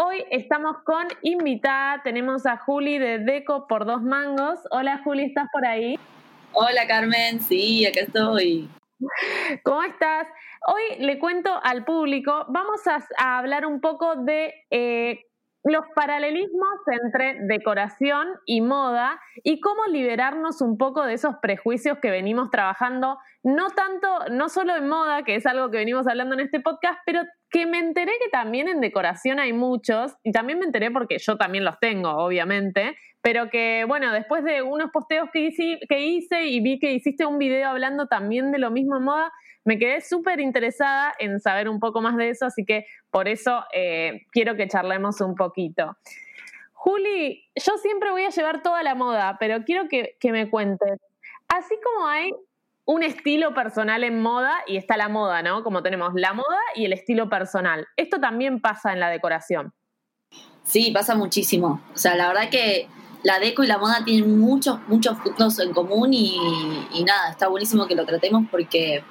Hoy estamos con invitada, tenemos a Juli de Deco por dos mangos. Hola Juli, ¿estás por ahí? Hola Carmen, sí, acá estoy. ¿Cómo estás? Hoy le cuento al público, vamos a, a hablar un poco de eh, los paralelismos entre decoración y moda y cómo liberarnos un poco de esos prejuicios que venimos trabajando, no tanto, no solo en moda, que es algo que venimos hablando en este podcast, pero que me enteré que también en decoración hay muchos, y también me enteré porque yo también los tengo, obviamente, pero que bueno, después de unos posteos que hice, que hice y vi que hiciste un video hablando también de lo mismo en moda, me quedé súper interesada en saber un poco más de eso, así que por eso eh, quiero que charlemos un poquito. Juli, yo siempre voy a llevar toda la moda, pero quiero que, me cuentes, así como hay un estilo personal en moda y está la moda, ¿no? Como tenemos la moda y el estilo personal. Esto también pasa en la decoración. Sí, pasa muchísimo. O sea, la verdad que la deco y la moda tienen muchos, muchos puntos en común y nada, está buenísimo que lo tratemos porque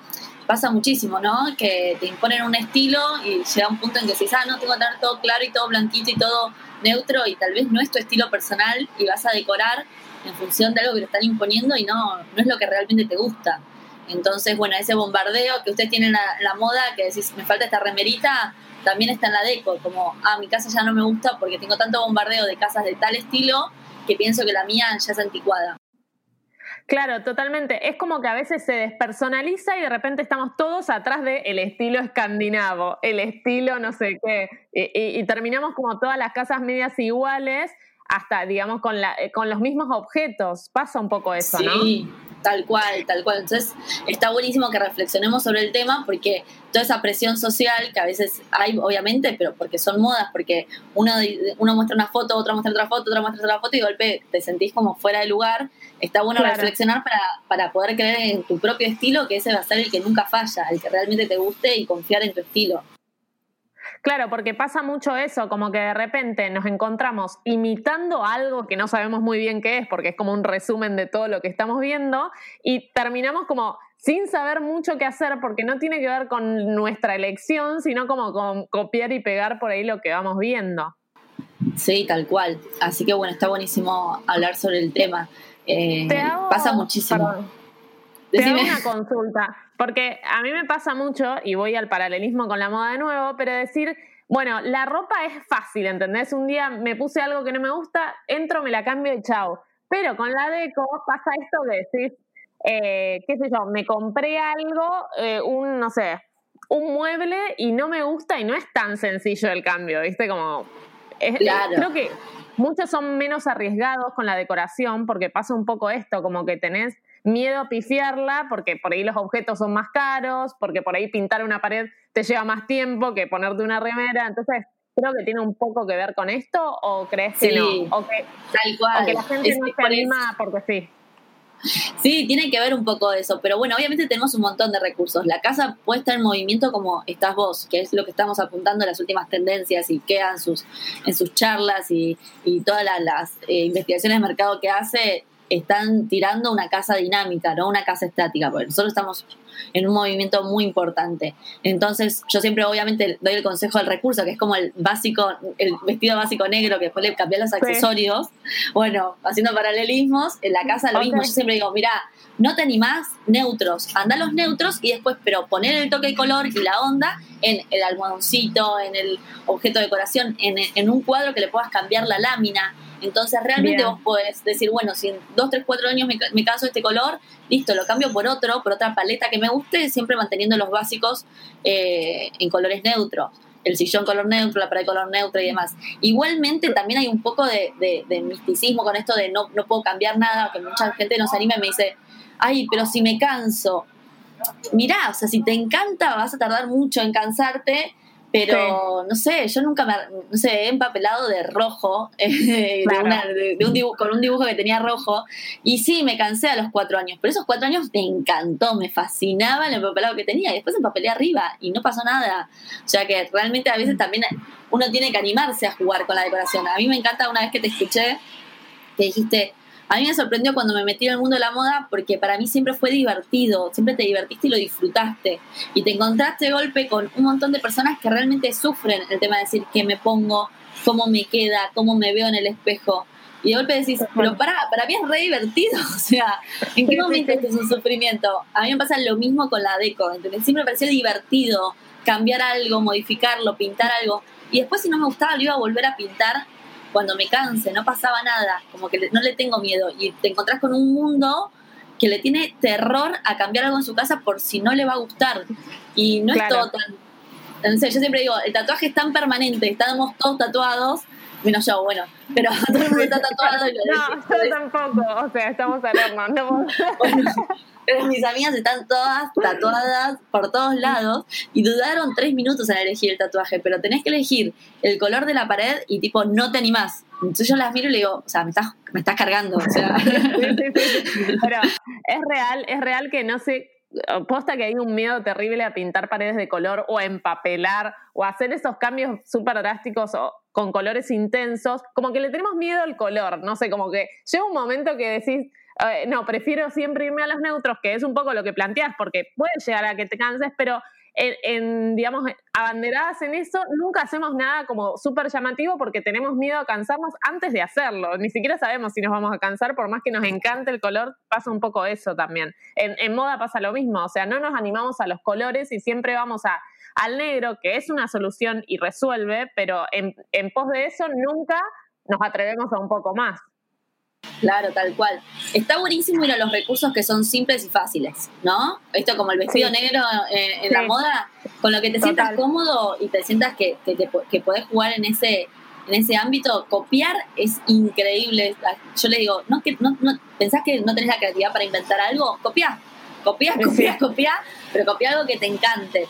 pasa muchísimo, ¿no? Que te imponen un estilo y llega un punto en que dices, ah, no, tengo que tener todo claro y todo blanquito y todo neutro y tal vez no es tu estilo personal y vas a decorar en función de algo que te están imponiendo y no, no es lo que realmente te gusta. Entonces, bueno, ese bombardeo que ustedes tienen la, la moda, que decís, me falta esta remerita, también está en la deco, como, ah, mi casa ya no me gusta porque tengo tanto bombardeo de casas de tal estilo que pienso que la mía ya es anticuada. Claro, totalmente. Es como que a veces se despersonaliza y de repente estamos todos atrás del el estilo escandinavo, el estilo no sé qué, y, y, terminamos como todas las casas medias iguales, hasta, digamos, con, la, con los mismos objetos. Pasa un poco eso. ¿no? Tal cual, tal cual. Entonces, está buenísimo que reflexionemos sobre el tema porque toda esa presión social que a veces hay, obviamente, pero porque son modas, porque uno, uno muestra una foto, otro muestra otra foto, otro muestra otra foto y de golpe te sentís como fuera de lugar. Está bueno claro. reflexionar para, para poder creer en tu propio estilo, que ese va a ser el que nunca falla, el que realmente te guste y confiar en tu estilo. Claro, porque pasa mucho eso, como que de repente nos encontramos imitando algo que no sabemos muy bien qué es, porque es como un resumen de todo lo que estamos viendo, y terminamos como sin saber mucho qué hacer, porque no tiene que ver con nuestra elección, sino como con copiar y pegar por ahí lo que vamos viendo. Sí, tal cual. Así que bueno, está buenísimo hablar sobre el tema. Eh, hago, pasa muchísimo. Perdón, te hago una consulta. Porque a mí me pasa mucho, y voy al paralelismo con la moda de nuevo, pero decir, bueno, la ropa es fácil, ¿entendés? Un día me puse algo que no me gusta, entro, me la cambio y chao. Pero con la deco pasa esto que decís, eh, qué sé yo, me compré algo, eh, un, no sé, un mueble y no me gusta y no es tan sencillo el cambio, ¿viste? Como, es, claro. creo que muchos son menos arriesgados con la decoración porque pasa un poco esto, como que tenés miedo a pifiarla porque por ahí los objetos son más caros, porque por ahí pintar una pared te lleva más tiempo que ponerte una remera. Entonces, creo que tiene un poco que ver con esto o crees que sí, no? O que, tal cual. O que la gente es no se anima porque sí. Sí, tiene que ver un poco de eso, pero bueno, obviamente tenemos un montón de recursos. La casa puede estar en movimiento como estás vos, que es lo que estamos apuntando en las últimas tendencias y quedan sus, en sus charlas y, y todas las, las eh, investigaciones de mercado que hace, están tirando una casa dinámica, no una casa estática, porque nosotros estamos en un movimiento muy importante. Entonces, yo siempre obviamente doy el consejo del recurso, que es como el básico, el vestido básico negro, que después le cambian los accesorios. Sí. Bueno, haciendo paralelismos, en la casa lo okay. mismo. Yo siempre digo, mira, no te animás, neutros, anda los neutros y después, pero poner el toque de color y la onda en el almohadoncito, en el objeto de decoración, en, un cuadro que le puedas cambiar la lámina. Entonces realmente vos podés decir, bueno, si en dos, tres, cuatro años me, me caso este color, listo, lo cambio por otro, por otra paleta que me guste, siempre manteniendo los básicos eh, en colores neutros el sillón color neutro, la pared color neutro y demás. Igualmente también hay un poco de, misticismo con esto de no, no puedo cambiar nada, que mucha gente nos anima y me dice, ay, pero si me canso. Mirá, o sea, si te encanta vas a tardar mucho en cansarte pero no sé, yo nunca me no sé, he empapelado de rojo, eh, de, un dibujo, con un dibujo que tenía rojo. Y sí, me cansé a los cuatro años. Pero esos cuatro años me encantó, me fascinaba el empapelado que tenía. Y después empapelé arriba y no pasó nada. O sea que realmente a veces también uno tiene que animarse a jugar con la decoración. A mí me encanta una vez que te escuché, que dijiste, a mí me sorprendió cuando me metí en el mundo de la moda porque para mí siempre fue divertido, siempre te divertiste y lo disfrutaste. Y te encontraste de golpe con un montón de personas que realmente sufren el tema de decir qué me pongo, cómo me queda, cómo me veo en el espejo. Y de golpe decís, pero para, para mí es re divertido, o sea, ¿en qué momento es un sufrimiento? A mí me pasa lo mismo con la deco, ¿entendés? Siempre me pareció divertido cambiar algo, modificarlo, pintar algo. Y después si no me gustaba lo iba a volver a pintar cuando me canse, no pasaba nada, como que no le tengo miedo. Y te encontrás con un mundo que le tiene terror a cambiar algo en su casa por si no le va a gustar. Y no es todo tan... Entonces yo siempre digo, el tatuaje es tan permanente, estamos todos tatuados, menos yo, bueno, pero todo el mundo está tatuado. Y lo no, yo tampoco, o sea, estamos al horno. No pero mis amigas están todas tatuadas por todos lados y dudaron tres minutos en elegir el tatuaje, pero tenés que elegir el color de la pared y tipo, no te animás. Entonces yo las miro y le digo, o sea, me estás, me estás cargando. O sea. Pero es real, es real que no sé, posta que hay un miedo terrible a pintar paredes de color o empapelar o hacer esos cambios súper drásticos o con colores intensos, como que le tenemos miedo al color, no sé, como que llega un momento que decís, eh, no, prefiero siempre irme a los neutros, que es un poco lo que planteas, porque puede llegar a que te canses, pero en, digamos, abanderadas en eso, nunca hacemos nada como súper llamativo porque tenemos miedo a cansarnos antes de hacerlo. Ni siquiera sabemos si nos vamos a cansar, por más que nos encante el color, pasa un poco eso también. En, moda pasa lo mismo, o sea, no nos animamos a los colores y siempre vamos a, al negro, que es una solución y resuelve, pero en, en pos de eso nunca nos atrevemos a un poco más. Claro, tal cual. Está buenísimo ir a los recursos que son simples y fáciles, ¿no? Esto como el vestido negro eh, en, la moda, con lo que te sientas cómodo y te sientas que, que, te, que podés jugar en ese, en ese ámbito, copiar es increíble. Yo le digo, ¿no, que, no, no, ¿pensás que no tenés la creatividad para inventar algo? Copia, copia, copia, copia, pero copia algo que te encante.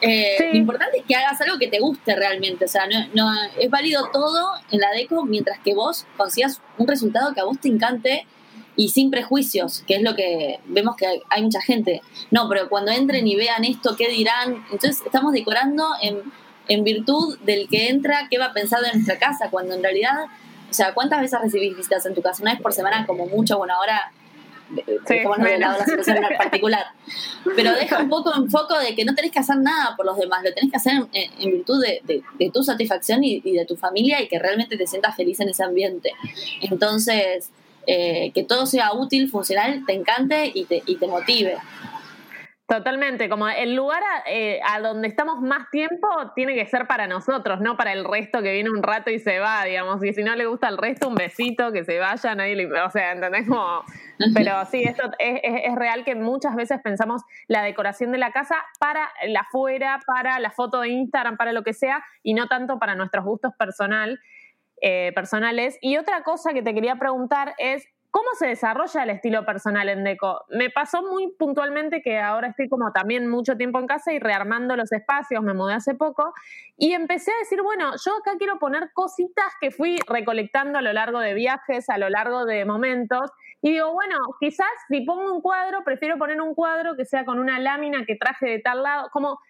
Eh, lo importante es que hagas algo que te guste realmente. O sea, no, es válido todo en la deco mientras que vos consigas un resultado que a vos te encante y sin prejuicios, que es lo que vemos que hay, mucha gente. No, pero cuando entren y vean esto, ¿qué dirán? Entonces estamos decorando en, en virtud del que entra, qué va a pensar de nuestra casa, cuando en realidad, o sea, ¿cuántas veces recibís visitas en tu casa? Una vez por semana como mucho, bueno, ahora sí, como no la situación en particular. Pero deja un poco en foco de que no tenés que hacer nada por los demás, lo tenés que hacer en, virtud de, tu satisfacción y, de tu familia y que realmente te sientas feliz en ese ambiente. Entonces, eh, que todo sea útil, funcional, te encante y te, y te motive. Totalmente, como el lugar eh, a, donde estamos más tiempo tiene que ser para nosotros, no para el resto que viene un rato y se va, digamos. Y si no le gusta al resto, un besito, que se vaya, nadie le, O sea, ¿entendés? Como, pero sí, esto es, es, real que muchas veces pensamos la decoración de la casa para la afuera, para la foto de Instagram, para lo que sea, y no tanto para nuestros gustos personal, eh, personales. Y otra cosa que te quería preguntar es, ¿Cómo se desarrolla el estilo personal en Deco? Me pasó muy puntualmente que ahora estoy como también mucho tiempo en casa y rearmando los espacios, me mudé hace poco, y empecé a decir, bueno, yo acá quiero poner cositas que fui recolectando a lo largo de viajes, a lo largo de momentos, y digo, bueno, quizás si pongo un cuadro, prefiero poner un cuadro que sea con una lámina que traje de tal lado, como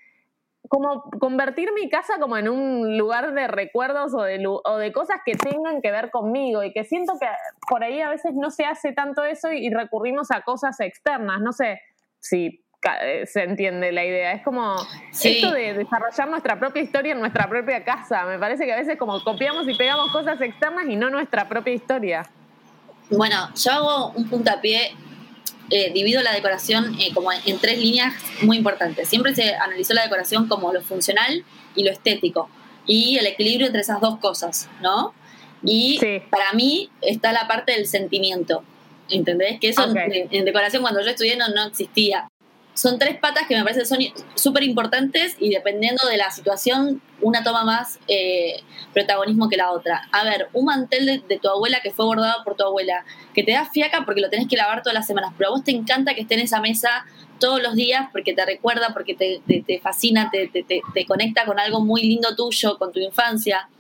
como convertir mi casa como en un lugar de recuerdos o de, o de cosas que tengan que ver conmigo y que siento que por ahí a veces no se hace tanto eso y, recurrimos a cosas externas. No sé si eh, se entiende la idea. Es como esto de desarrollar nuestra propia historia en nuestra propia casa. Me parece que a veces como copiamos y pegamos cosas externas y no nuestra propia historia. Bueno, yo hago un puntapié eh, divido la decoración eh, como en, tres líneas muy importantes. Siempre se analizó la decoración como lo funcional y lo estético y el equilibrio entre esas dos cosas, ¿no? Y para mí está la parte del sentimiento, ¿entendés? Que eso en, decoración cuando yo estudié no, no existía son tres patas que me parecen son súper importantes y dependiendo de la situación, una toma más eh, protagonismo que la otra. A ver, un mantel de, tu abuela que fue bordado por tu abuela, que te da fiaca porque lo tenés que lavar todas las semanas, pero a vos te encanta que esté en esa mesa todos los días porque te recuerda, porque te, te, fascina, te, te, conecta con algo muy lindo tuyo, con tu infancia.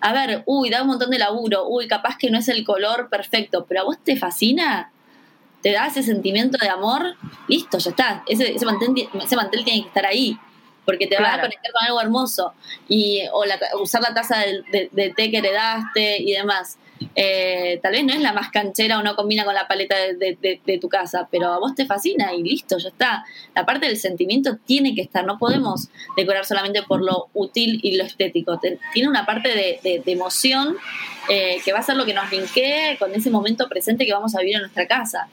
A ver, uy, da un montón de laburo, uy, capaz que no es el color perfecto, pero a vos te fascina, te da ese sentimiento de amor, listo, ya está. Ese, ese, mantel, ese mantel tiene que estar ahí, porque te va a conectar con algo hermoso. Y, o usar la taza de, té que heredaste y demás. Eh, tal vez no es la más canchera o no combina con la paleta de, tu casa, pero a vos te fascina y listo, ya está. La parte del sentimiento tiene que estar, no podemos decorar solamente por lo útil y lo estético. tiene una parte de, emoción eh, que va a ser lo que nos linkee con ese momento presente que vamos a vivir en nuestra casa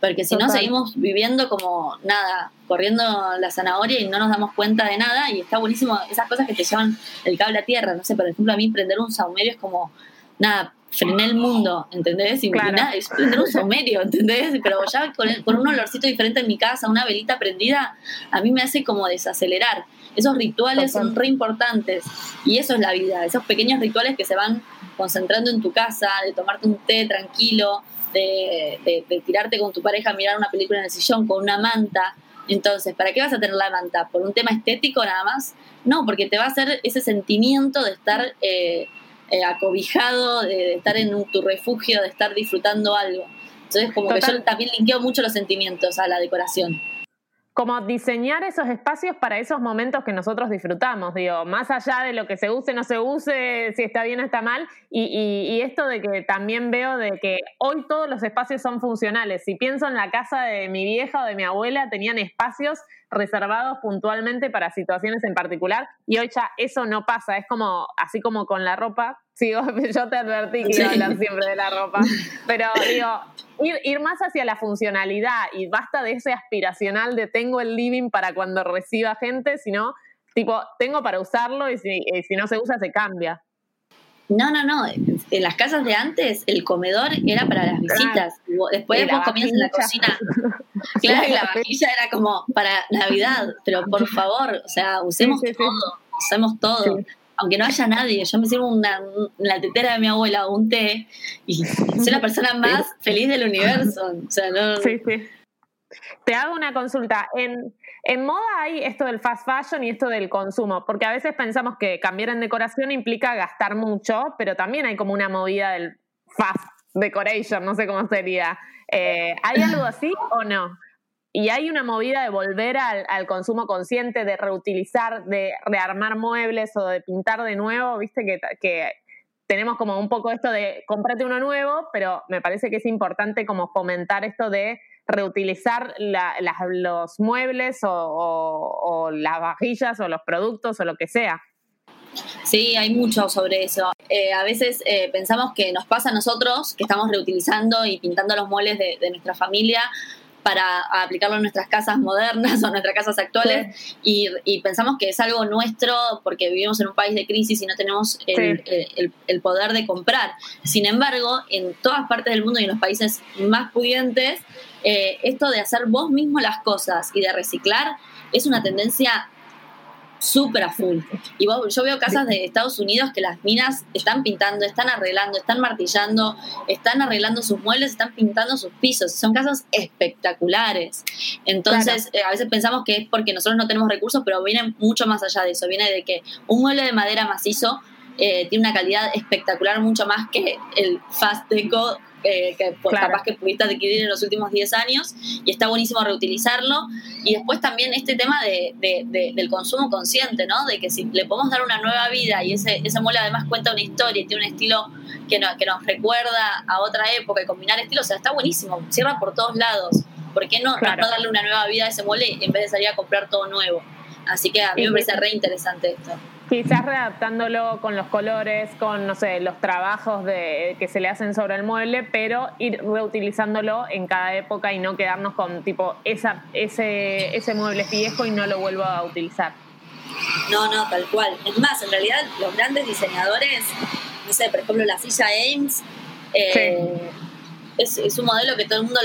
porque si no seguimos viviendo como nada, corriendo la zanahoria y no nos damos cuenta de nada y está buenísimo esas cosas que te llevan el cable a tierra, no sé, por ejemplo a mí prender un saumerio es como, nada, frené el mundo, ¿entendés? Y nada, es prender un saumerio, ¿entendés? Pero ya con, con, un olorcito diferente en mi casa, una velita prendida, a mí me hace como desacelerar. Esos rituales son re importantes y eso es la vida, esos pequeños rituales que se van concentrando en tu casa, de tomarte un té tranquilo, de, tirarte con tu pareja a mirar una película en el sillón con una manta. Entonces, ¿para qué vas a tener la manta? ¿Por un tema estético nada más? No, porque te va a hacer ese sentimiento de estar eh, eh, acobijado, de, estar en tu refugio, de estar disfrutando algo. Entonces, como que yo también linkeo mucho los sentimientos a la decoración como diseñar esos espacios para esos momentos que nosotros disfrutamos, digo, más allá de lo que se use, no se use, si está bien o está mal, y, esto de que también veo de que hoy todos los espacios son funcionales. Si pienso en la casa de mi vieja o de mi abuela, tenían espacios reservados puntualmente para situaciones en particular, y hoy ya eso no pasa, es como, así como con la ropa, sigo, yo te advertí que iba a hablar siempre de la ropa, pero digo, ir, más hacia la funcionalidad y basta de ese aspiracional de tengo el living para cuando reciba gente, sino tipo, tengo para usarlo y si, no se usa se cambia. No, no, no. En las casas de antes el comedor era para las visitas. Después vos comías en la cocina. Claro, y la vajilla era como para Navidad. Pero por favor, o sea, usemos todo. Usemos todo aunque no haya nadie, yo me sirvo una, la tetera de mi abuela o un té y soy la persona más feliz del universo. O sea, no... Sí, sí. Te hago una consulta. En, en moda hay esto del fast fashion y esto del consumo, porque a veces pensamos que cambiar en decoración implica gastar mucho, pero también hay como una movida del fast decoration, no sé cómo sería. Eh, ¿Hay algo así o no? Y hay una movida de volver al, consumo consciente, de reutilizar, de rearmar muebles o de pintar de nuevo, viste que, que tenemos como un poco esto de cómprate uno nuevo, pero me parece que es importante como fomentar esto de reutilizar los muebles o, las vajillas o los productos o lo que sea. Sí, hay mucho sobre eso. Eh, a veces eh, pensamos que nos pasa a nosotros, que estamos reutilizando y pintando los muebles de, de nuestra familia, para aplicarlo en nuestras casas modernas o nuestras casas actuales y, pensamos que es algo nuestro porque vivimos en un país de crisis y no tenemos el, poder de comprar. Sin embargo, en todas partes del mundo y en los países más pudientes, eh, esto de hacer vos mismo las cosas y de reciclar es una tendencia súper a full. Y yo veo casas de Estados Unidos que las minas están pintando, están arreglando, están martillando, están arreglando sus muebles, están pintando sus pisos. Son casas espectaculares. Entonces, eh, a veces pensamos que es porque nosotros no tenemos recursos, pero viene mucho más allá de eso. Viene de que un mueble de madera macizo eh, tiene una calidad espectacular, mucho más que el fast deco eh, que capaz que pudiste adquirir en los últimos 10 años y está buenísimo reutilizarlo. Y después también este tema de, del consumo consciente, ¿no? De que si le podemos dar una nueva vida y ese, ese mueble además cuenta una historia y tiene un estilo que, que nos recuerda a otra época y combinar estilos, o sea, está buenísimo, cierra por todos lados. ¿Por qué no, no, darle una nueva vida a ese mueble en vez de salir a comprar todo nuevo? Así que a mí me parece re interesante esto. Quizás readaptándolo con los colores, con, no sé, los trabajos de, que se le hacen sobre el mueble, pero ir reutilizándolo en cada época y no quedarnos con tipo esa, ese, ese mueble viejo y no lo vuelvo a utilizar. No, no, tal cual. Es más, en realidad los grandes diseñadores, no sé, por ejemplo la silla Ames, eh, es, un modelo que todo el mundo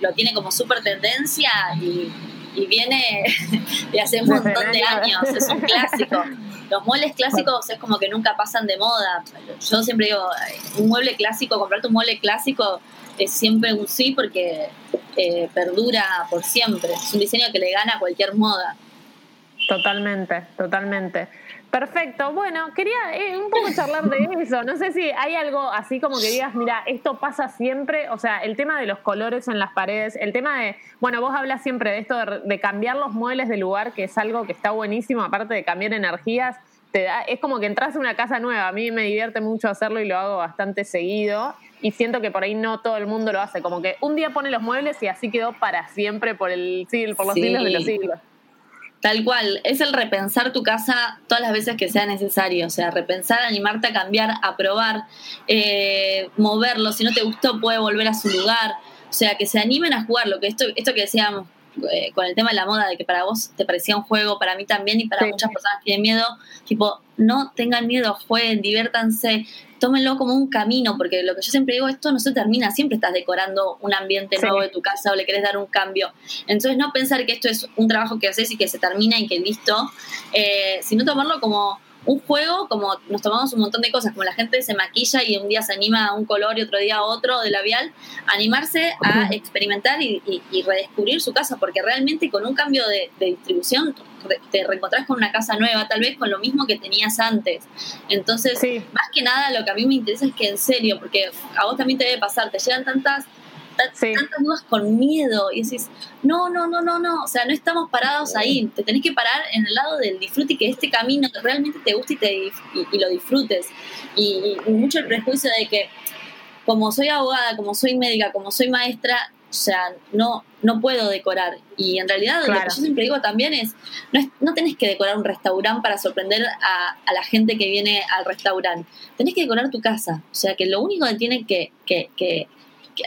lo, tiene como súper tendencia y, viene de hace un montón de años, es un clásico. Los muebles clásicos es como que nunca pasan de moda. Yo siempre digo, un mueble clásico, comprarte un mueble clásico es siempre un sí porque eh, perdura por siempre. Es un diseño que le gana a cualquier moda. Totalmente, totalmente. Perfecto. Bueno, quería eh, un poco charlar de eso. No sé si hay algo así como que digas, mira, esto pasa siempre. O sea, el tema de los colores en las paredes, el tema de, bueno, vos hablas siempre de esto de, cambiar los muebles de lugar, que es algo que está buenísimo, aparte de cambiar energías. Te da, es como que entras en una casa nueva. A mí me divierte mucho hacerlo y lo hago bastante seguido. Y siento que por ahí no todo el mundo lo hace. Como que un día pone los muebles y así quedó para siempre por, el, por los siglos de los siglos. Tal cual, es el repensar tu casa todas las veces que sea necesario, o sea, repensar, animarte a cambiar, a probar, eh, moverlo, si no te gustó puede volver a su lugar, o sea, que se animen a jugar, lo que esto, esto que decíamos eh, con el tema de la moda, de que para vos te parecía un juego, para mí también y para muchas personas que tienen miedo, tipo, no tengan miedo, jueguen, diviértanse, tómenlo como un camino, porque lo que yo siempre digo, esto no se termina, siempre estás decorando un ambiente nuevo de tu casa o le querés dar un cambio. Entonces no pensar que esto es un trabajo que haces y que se termina y que listo, eh, sino tomarlo como un juego, como nos tomamos un montón de cosas, como la gente se maquilla y un día se anima a un color y otro día a otro de labial, animarse a experimentar y, redescubrir su casa, porque realmente con un cambio de, distribución te reencontrás con una casa nueva, tal vez con lo mismo que tenías antes. Entonces, más que nada lo que a mí me interesa es que en serio, porque a vos también te debe pasar, te llegan tantas tantas dudas con miedo y decís, no, no, no, no, no, o sea, no estamos parados ahí, te tenés que parar en el lado del disfrute y que este camino realmente te guste y, te, y, lo disfrutes. Y, mucho el prejuicio de que como soy abogada, como soy médica, como soy maestra, o sea, no, no puedo decorar. Y en realidad lo que yo siempre digo también es no, es, no tenés que decorar un restaurante para sorprender a, a, la gente que viene al restaurante. Tenés que decorar tu casa. O sea, que lo único que tiene que, que, que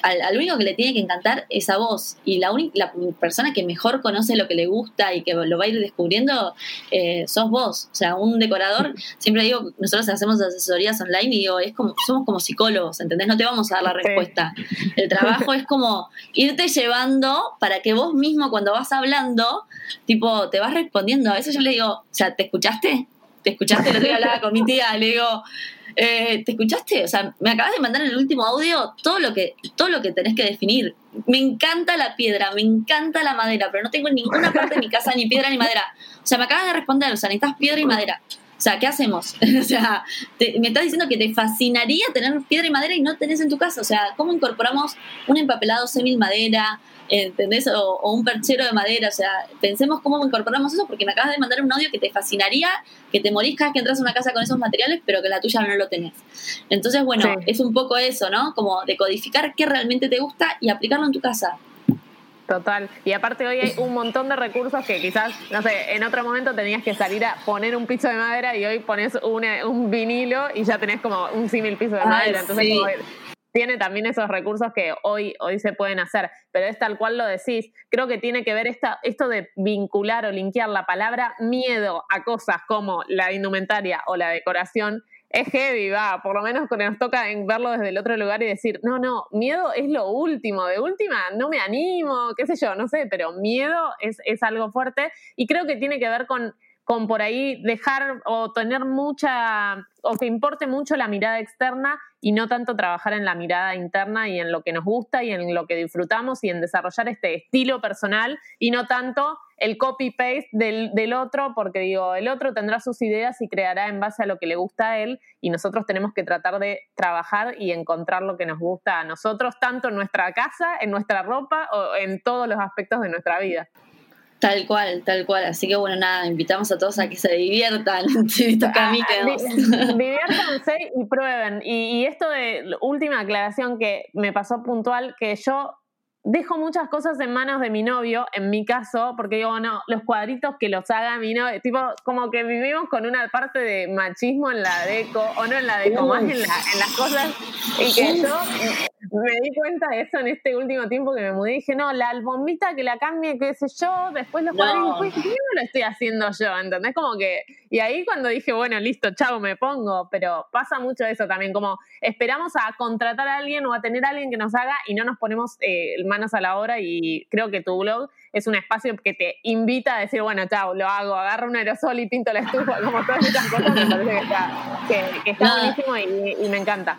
al, único que le tiene que encantar es a vos. Y la, la persona que mejor conoce lo que le gusta y que lo va a ir descubriendo eh, sos vos. O sea, un decorador, siempre digo, nosotros hacemos asesorías online y digo, es como, somos como psicólogos, ¿entendés? No te vamos a dar la respuesta. El trabajo es como irte llevando para que vos mismo cuando vas hablando, tipo, te vas respondiendo. A veces yo le digo, o sea, ¿te escuchaste? ¿Te escuchaste? Lo que hablaba con mi tía, le digo, eh, ¿te escuchaste? O sea, me acabas de mandar en el último audio todo lo que todo lo que tenés que definir. Me encanta la piedra, me encanta la madera, pero no tengo en ninguna parte de mi casa ni piedra ni madera. O sea, me acabas de responder, o sea, necesitas piedra y madera. O sea, ¿qué hacemos? o sea, me estás diciendo que te fascinaría tener piedra y madera y no tenés en tu casa. O sea, ¿cómo incorporamos un empapelado semil madera? ¿entendés? O, un perchero de madera, o sea, pensemos cómo incorporamos eso, porque me acabas de mandar un audio que te fascinaría, que te morís cada que entras a una casa con esos materiales, pero que la tuya no lo tenés. Entonces, bueno, es un poco eso, ¿no? Como decodificar qué realmente te gusta y aplicarlo en tu casa. Total. Y aparte hoy hay un montón de recursos que quizás, no sé, en otro momento tenías que salir a poner un piso de madera y hoy pones un vinilo y ya tenés como un símil piso de madera. Entonces, como, tiene también esos recursos que hoy, hoy se pueden hacer, pero es tal cual lo decís. Creo que tiene que ver esta, esto de vincular o linkear la palabra miedo a cosas como la indumentaria o la decoración. Es heavy, va, por lo menos nos toca verlo desde el otro lugar y decir, no, no, miedo es lo último, de última no me animo, qué sé yo, no sé, pero miedo es, es algo fuerte y creo que tiene que ver con con por ahí dejar o tener mucha, o que importe mucho la mirada externa y no tanto trabajar en la mirada interna y en lo que nos gusta y en lo que disfrutamos y en desarrollar este estilo personal y no tanto el copy-paste del, del otro, porque digo, el otro tendrá sus ideas y creará en base a lo que le gusta a él y nosotros tenemos que tratar de trabajar y encontrar lo que nos gusta a nosotros, tanto en nuestra casa, en nuestra ropa o en todos los aspectos de nuestra vida. Tal cual, tal cual. Así que bueno, nada, invitamos a todos a que se diviertan ah, Diviértanse y prueben. Y, esto de última aclaración que me pasó puntual, que yo dejo muchas cosas en manos de mi novio, en mi caso, porque digo, no, los cuadritos que los haga mi novio, tipo, como que vivimos con una parte de machismo en la deco, o no en la deco, más en, en las cosas, y que yo me di cuenta de eso en este último tiempo que me mudé y dije, no, la albombita que la cambie, qué sé yo, después los cuadritos, ¿por qué no lo estoy haciendo yo? ¿Entendés? Como que, y ahí cuando dije, bueno, listo, chao, me pongo, pero pasa mucho eso también, como esperamos a contratar a alguien o a tener a alguien que nos haga y no nos ponemos eh, manos a la obra y creo que tu blog es un espacio que te invita a decir, bueno, chao, lo hago, agarro un aerosol y pinto la estufa, como todas esas cosas, me parece que está, que, está buenísimo y me encanta.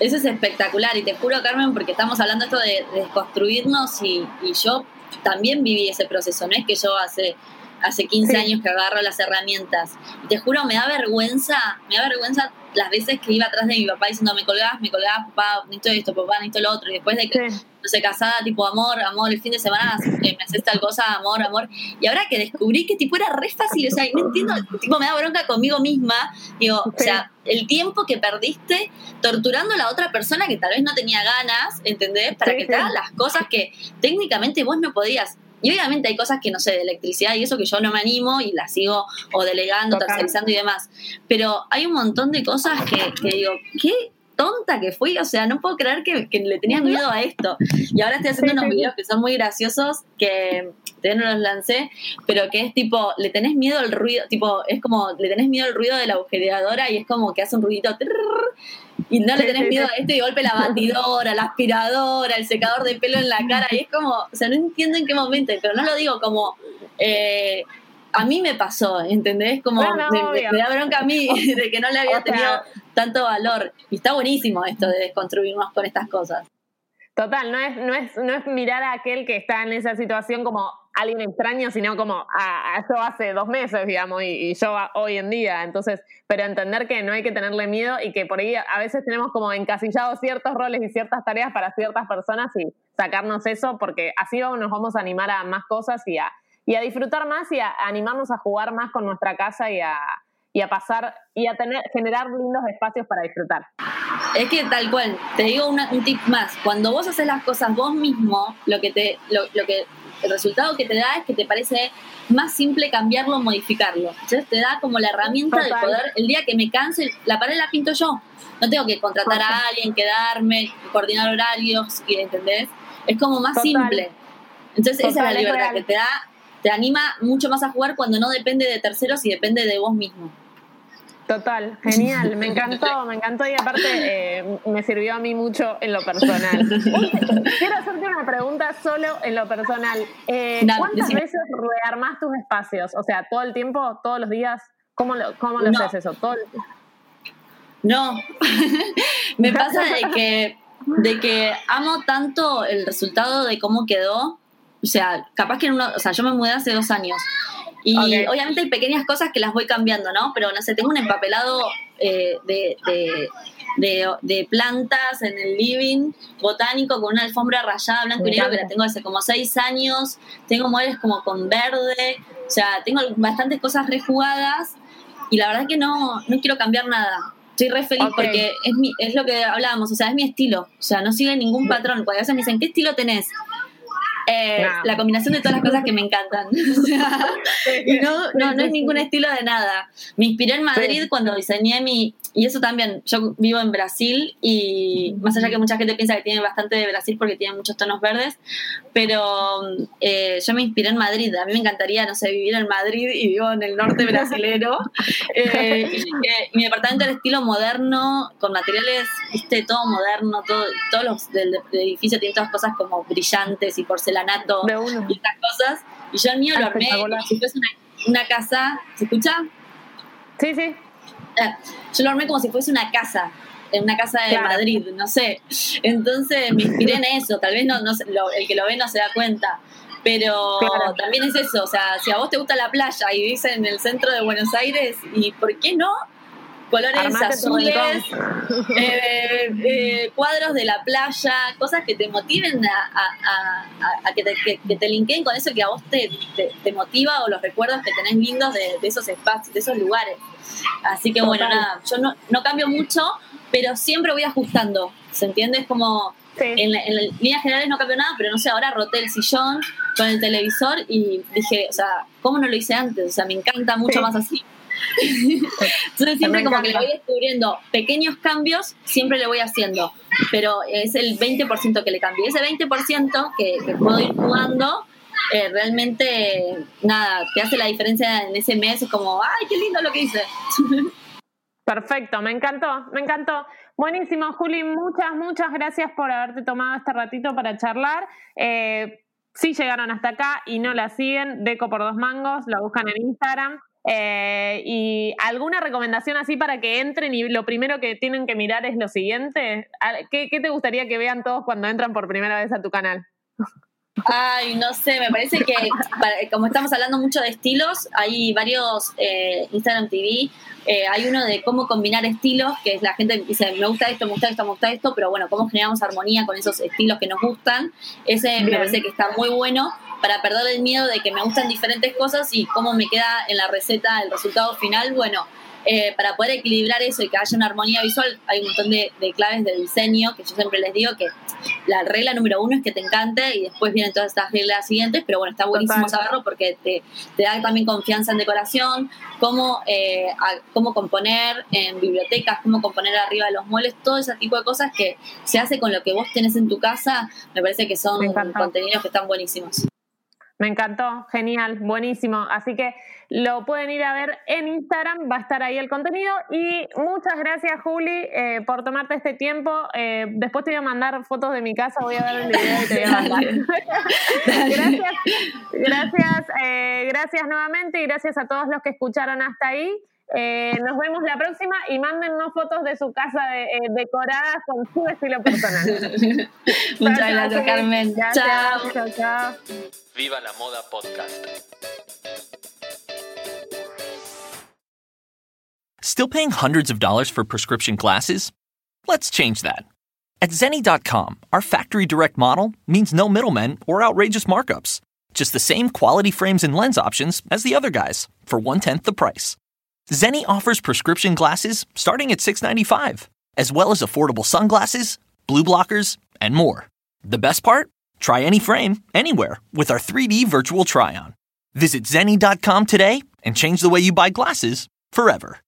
Eso es espectacular y te juro, Carmen, porque estamos hablando esto de, desconstruirnos y, yo también viví ese proceso, no es que yo hace, hace 15 años que agarro las herramientas. Y te juro, me da vergüenza, me da vergüenza las veces que iba atrás de mi papá diciendo, me colgabas, me colgabas, papá, necesito esto, papá, necesito lo otro. Y después de que, no sé, casada, tipo, amor, amor, el fin de semana me haces tal cosa, amor, amor. Y ahora que descubrí que, tipo, era re fácil, o sea, no entiendo, tipo, me da bronca conmigo misma. Digo, o sea, el tiempo que perdiste torturando a la otra persona que tal vez no tenía ganas, ¿entendés? Para que te hagan las cosas que técnicamente vos no podías. Y obviamente hay cosas que no sé, de electricidad y eso que yo no me animo y las sigo o delegando, tercerizando y demás. Pero hay un montón de cosas que, que digo, ¿qué tonta que fui, o sea, no puedo creer que, le tenía miedo a esto. Y ahora estoy haciendo unos videos que son muy graciosos, que todavía no los lancé, pero que es tipo, le tenés miedo al ruido, tipo, es como, le tenés miedo al ruido de la agujereadora y es como que hace un ruidito y no le tenés miedo a esto y golpe la batidora, la aspiradora, el secador de pelo en la cara y es como, o sea, no entiendo en qué momento, pero no lo digo como... Eh, a mí me pasó, ¿entendés? Como me, da bronca a mí de que no le había tenido tanto valor. Y está buenísimo esto de desconstruirnos con estas cosas. Total, no es, no es, no es mirar a aquel que está en esa situación como alguien extraño, sino como a, yo hace dos meses, digamos, y, yo hoy en día. Entonces, pero entender que no hay que tenerle miedo y que por ahí a veces tenemos como encasillados ciertos roles y ciertas tareas para ciertas personas y sacarnos eso, porque así nos vamos a animar a más cosas y a, y a disfrutar más y a, animarnos a jugar más con nuestra casa y a, y a pasar y a tener generar lindos espacios para disfrutar. Es que tal cual, te digo un tip más, cuando vos haces las cosas vos mismo, lo que te lo, lo, que el resultado que te da es que te parece más simple cambiarlo o modificarlo. Entonces te da como la herramienta de poder, el día que me canse, la pared la pinto yo. No tengo que contratar a alguien, quedarme, coordinar horarios, ¿entendés? Es como más simple. Entonces esa es la libertad que te da te anima mucho más a jugar cuando no depende de terceros y depende de vos mismo. Total, genial, me encantó, me encantó y aparte eh, me sirvió a mí mucho en lo personal. Quiero hacerte una pregunta solo en lo personal. Eh, ¿Cuántas veces rearmás tus espacios? O sea, todo el tiempo, todos los días, ¿cómo lo, cómo lo haces eso? ¿Todo No, me pasa de que, de que amo tanto el resultado de cómo quedó o sea, capaz que en uno, o sea, yo me mudé hace dos años. Y obviamente hay pequeñas cosas que las voy cambiando, ¿no? Pero no sé, tengo un empapelado eh, de, de, plantas en el living botánico con una alfombra rayada blanco y negro que la tengo hace como seis años. Tengo muebles como con verde. O sea, tengo bastantes cosas rejugadas y la verdad es que no, no quiero cambiar nada. Estoy re feliz porque es, mi, es lo que hablábamos, o sea, es mi estilo. O sea, no sigue ningún patrón. Cuando a veces me dicen, ¿qué estilo tenés? Eh, la combinación de todas las cosas que me encantan. no, no, no es ningún estilo de nada. Me inspiré en Madrid cuando diseñé mi, y eso también, yo vivo en Brasil y más allá que mucha gente piensa que tiene bastante de Brasil porque tiene muchos tonos verdes, pero eh, yo me inspiré en Madrid. A mí me encantaría, no sé, vivir en Madrid y vivo en el norte brasilero. Eh, mi departamento era estilo moderno, con materiales, viste, todo moderno, todo, todos los del, edificio tienen todas cosas como brillantes y porcelanato y estas cosas. Y yo el mío lo armé si fuese una, una casa. ¿Se escucha? Sí, sí. yo lo armé como si fuese una casa, en una casa de Madrid, no sé. Entonces me inspiré en eso, tal vez no, no el que lo ve no se da cuenta. Pero también es eso, o sea, si a vos te gusta la playa y vivís en el centro de Buenos Aires, ¿y por qué no? Colores azules, eh, eh, cuadros de la playa, cosas que te motiven a, que, te, que, te linkeen con eso que a vos te, te, motiva o los recuerdos que tenés lindos de, de esos espacios, de esos lugares. Así que bueno, nada, yo no, no cambio mucho, pero siempre voy ajustando, ¿se entiende? Es como, En, en líneas generales no cambió nada, pero no sé, ahora roté el sillón con el televisor y dije, o sea, ¿cómo no lo hice antes? O sea, me encanta mucho más así. Entonces siempre como que le voy descubriendo pequeños cambios, siempre le voy haciendo, pero es el 20% que le cambio. Ese 20% que, que puedo ir jugando, eh, realmente, nada, te hace la diferencia en ese mes, es como, ay, qué lindo lo que hice. Perfecto, me encantó, me encantó. Buenísimo, Juli, muchas, muchas gracias por haberte tomado este ratito para charlar. Eh, si llegaron hasta acá y no la siguen, Deco por dos mangos, la buscan en Instagram. Eh, ¿Y alguna recomendación así para que entren y lo primero que tienen que mirar es lo siguiente? ¿Qué, qué te gustaría que vean todos cuando entran por primera vez a tu canal? Ay, no sé, me parece que como estamos hablando mucho de estilos, hay varios eh, Instagram TV, eh, hay uno de cómo combinar estilos, que es la gente dice, me gusta esto, me gusta esto, me gusta esto, pero bueno, cómo generamos armonía con esos estilos que nos gustan. Ese me parece que está muy bueno para perder el miedo de que me gustan diferentes cosas y cómo me queda en la receta el resultado final. Bueno, eh, para poder equilibrar eso y que haya una armonía visual, hay un montón de, claves de diseño que yo siempre les digo que la regla número uno es que te encante y después vienen todas estas reglas siguientes, pero bueno, está buenísimo saberlo porque te, da también confianza en decoración, cómo, eh, cómo componer en bibliotecas, cómo componer arriba de los muebles, todo ese tipo de cosas que se hace con lo que vos tenés en tu casa, me parece que son contenidos que están buenísimos. Me encantó, genial, buenísimo. Así que lo pueden ir a ver en Instagram, va a estar ahí el contenido. Y muchas gracias, Juli, eh, por tomarte este tiempo. Eh, después te voy a mandar fotos de mi casa, voy a ver el video y te voy a mandar. gracias, gracias, eh, gracias nuevamente y gracias a todos los que escucharon hasta ahí. Eh, nos vemos la próxima y mándennos fotos de su casa eh, decorada con su estilo personal. Muchas gracias, Carmen. chao. chao, chao. Viva la Moda Podcast. Still paying hundreds of dollars for prescription glasses? Let's change that. At Zenni.com, our factory direct model means no middlemen or outrageous markups. Just the same quality frames and lens options as the other guys for one tenth the price. Zenni offers prescription glasses starting at $6.95, as well as affordable sunglasses, blue blockers, and more. The best part? Try any frame, anywhere, with our 3D virtual try on. Visit Zenni.com today and change the way you buy glasses forever.